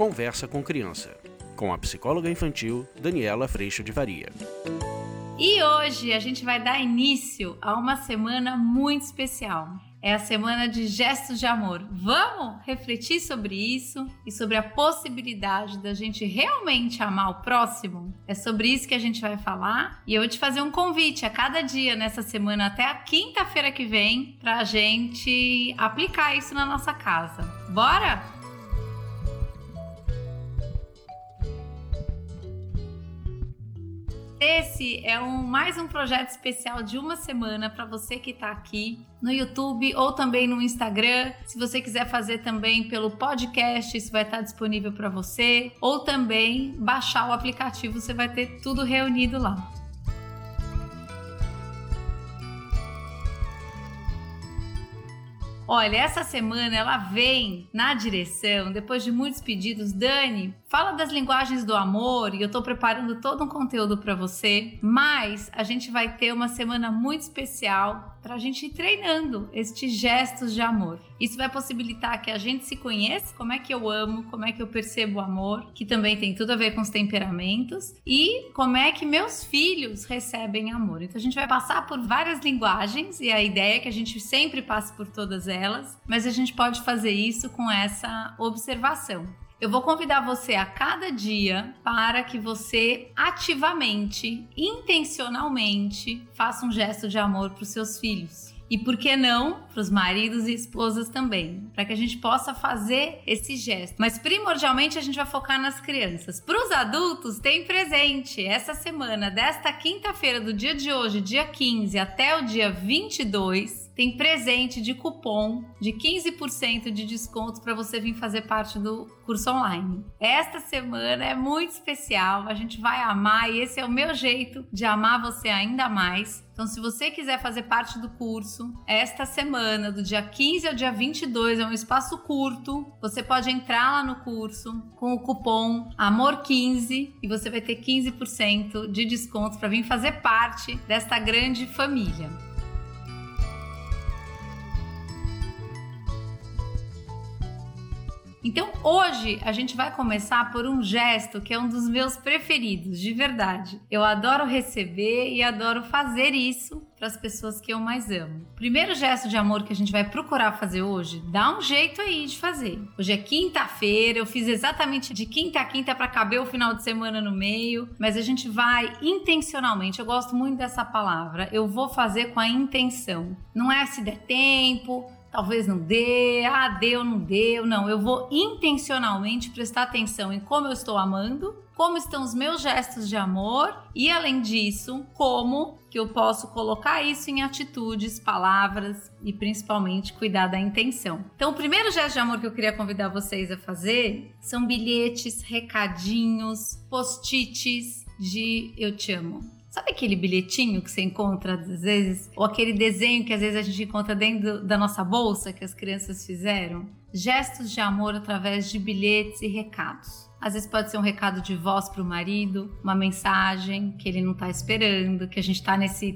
Conversa com Criança, com a psicóloga infantil Daniela Freixo de Varia. E hoje a gente vai dar início a uma semana muito especial. É a semana de gestos de amor. Vamos refletir sobre isso e sobre a possibilidade da gente realmente amar o próximo? É sobre isso que a gente vai falar. E eu vou te fazer um convite a cada dia nessa semana, até a quinta-feira que vem, para a gente aplicar isso na nossa casa. Bora? Esse é um, mais um projeto especial de uma semana para você que está aqui no YouTube ou também no Instagram. Se você quiser fazer também pelo podcast, isso vai estar disponível para você. Ou também baixar o aplicativo, você vai ter tudo reunido lá. Olha, essa semana ela vem na direção, depois de muitos pedidos, Dani, fala das linguagens do amor e eu tô preparando todo um conteúdo para você, mas a gente vai ter uma semana muito especial para a gente ir treinando estes gestos de amor. Isso vai possibilitar que a gente se conheça, como é que eu amo, como é que eu percebo o amor, que também tem tudo a ver com os temperamentos, e como é que meus filhos recebem amor. Então a gente vai passar por várias linguagens e a ideia é que a gente sempre passe por todas elas, mas a gente pode fazer isso com essa observação. Eu vou convidar você a cada dia para que você ativamente, intencionalmente, faça um gesto de amor para os seus filhos. E por que não para os maridos e esposas também? Para que a gente possa fazer esse gesto. Mas primordialmente a gente vai focar nas crianças. Para os adultos, tem presente. Essa semana, desta quinta-feira, do dia de hoje, dia 15 até o dia 22, tem presente de cupom de 15% de desconto para você vir fazer parte do curso online. Esta semana é muito especial, a gente vai amar e esse é o meu jeito de amar você ainda mais. Então, se você quiser fazer parte do curso, esta semana, do dia 15 ao dia 22, é um espaço curto. Você pode entrar lá no curso com o cupom AMOR15 e você vai ter 15% de desconto para vir fazer parte desta grande família. Então hoje a gente vai começar por um gesto que é um dos meus preferidos, de verdade. Eu adoro receber e adoro fazer isso para as pessoas que eu mais amo. Primeiro gesto de amor que a gente vai procurar fazer hoje, dá um jeito aí de fazer. Hoje é quinta-feira, eu fiz exatamente de quinta a quinta para caber o final de semana no meio, mas a gente vai intencionalmente. Eu gosto muito dessa palavra. Eu vou fazer com a intenção. Não é se der tempo, talvez não dê, ah, deu, não deu. Não, eu vou intencionalmente prestar atenção em como eu estou amando, como estão os meus gestos de amor e, além disso, como que eu posso colocar isso em atitudes, palavras e principalmente cuidar da intenção. Então, o primeiro gesto de amor que eu queria convidar vocês a fazer são bilhetes, recadinhos, post-its de eu te amo. Sabe aquele bilhetinho que você encontra às vezes? Ou aquele desenho que às vezes a gente encontra dentro da nossa bolsa que as crianças fizeram? Gestos de amor através de bilhetes e recados. Às vezes pode ser um recado de voz para o marido, uma mensagem que ele não está esperando, que a gente está nesse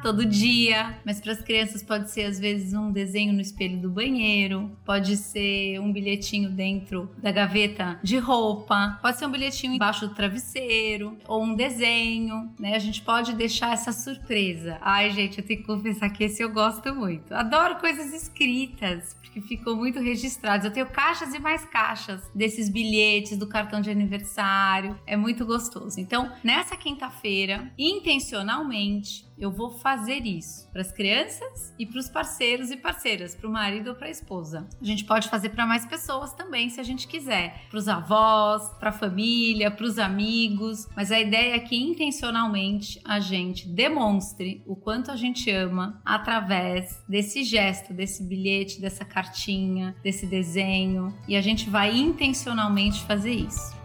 todo dia. Mas para as crianças pode ser às vezes um desenho no espelho do banheiro, pode ser um bilhetinho dentro da gaveta de roupa, pode ser um bilhetinho embaixo do travesseiro ou um desenho, né? A gente pode deixar essa surpresa. Ai, gente, eu tenho que confessar que esse eu gosto muito. Adoro coisas escritas, porque ficou muito registrados. Eu tenho caixas e mais caixas desses bilhetes, do cartão de aniversário. É muito gostoso. Então, nessa quinta-feira, intencionalmente, eu vou fazer isso para as crianças e para os parceiros e parceiras, para o marido ou para a esposa. A gente pode fazer para mais pessoas também, se a gente quiser, para os avós, para a família, para os amigos. Mas a ideia é que intencionalmente a gente demonstre o quanto a gente ama através desse gesto, desse bilhete, dessa cartinha, desse desenho, e a gente vai intencionalmente fazer isso.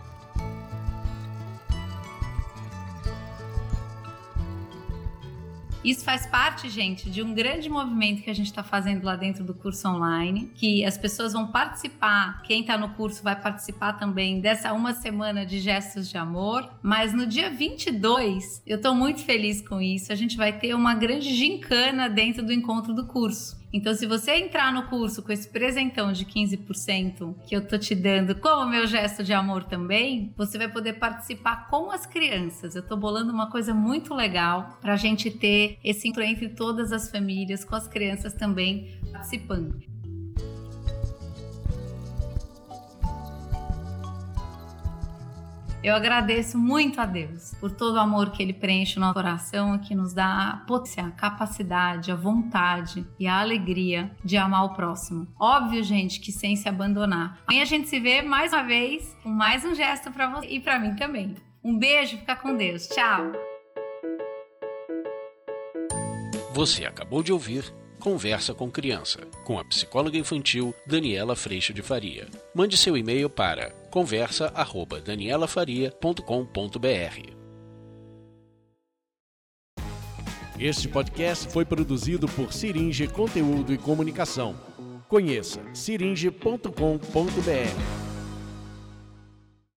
Isso faz parte, gente, de um grande movimento que a gente está fazendo lá dentro do curso online, que as pessoas vão participar, quem está no curso vai participar também dessa uma semana de gestos de amor, mas no dia 22, eu estou muito feliz com isso, a gente vai ter uma grande gincana dentro do encontro do curso. Então, se você entrar no curso com esse presentão de 15% que eu tô te dando como meu gesto de amor também, você vai poder participar com as crianças. Eu tô bolando uma coisa muito legal pra gente ter esse encontro entre todas as famílias, com as crianças também participando. Eu agradeço muito a Deus por todo o amor que Ele preenche no nosso coração e que nos dá a potência, a capacidade, a vontade e a alegria de amar o próximo. Óbvio, gente, que sem se abandonar. Amanhã a gente se vê mais uma vez com mais um gesto para você e para mim também. Um beijo, fica com Deus. Tchau. Você acabou de ouvir Conversa com Criança, com a psicóloga infantil Daniela Freixo de Faria. Mande seu e-mail para conversa@danielafaria.com.br. Este podcast foi produzido por Siringe Conteúdo e Comunicação. Conheça siringe.com.br.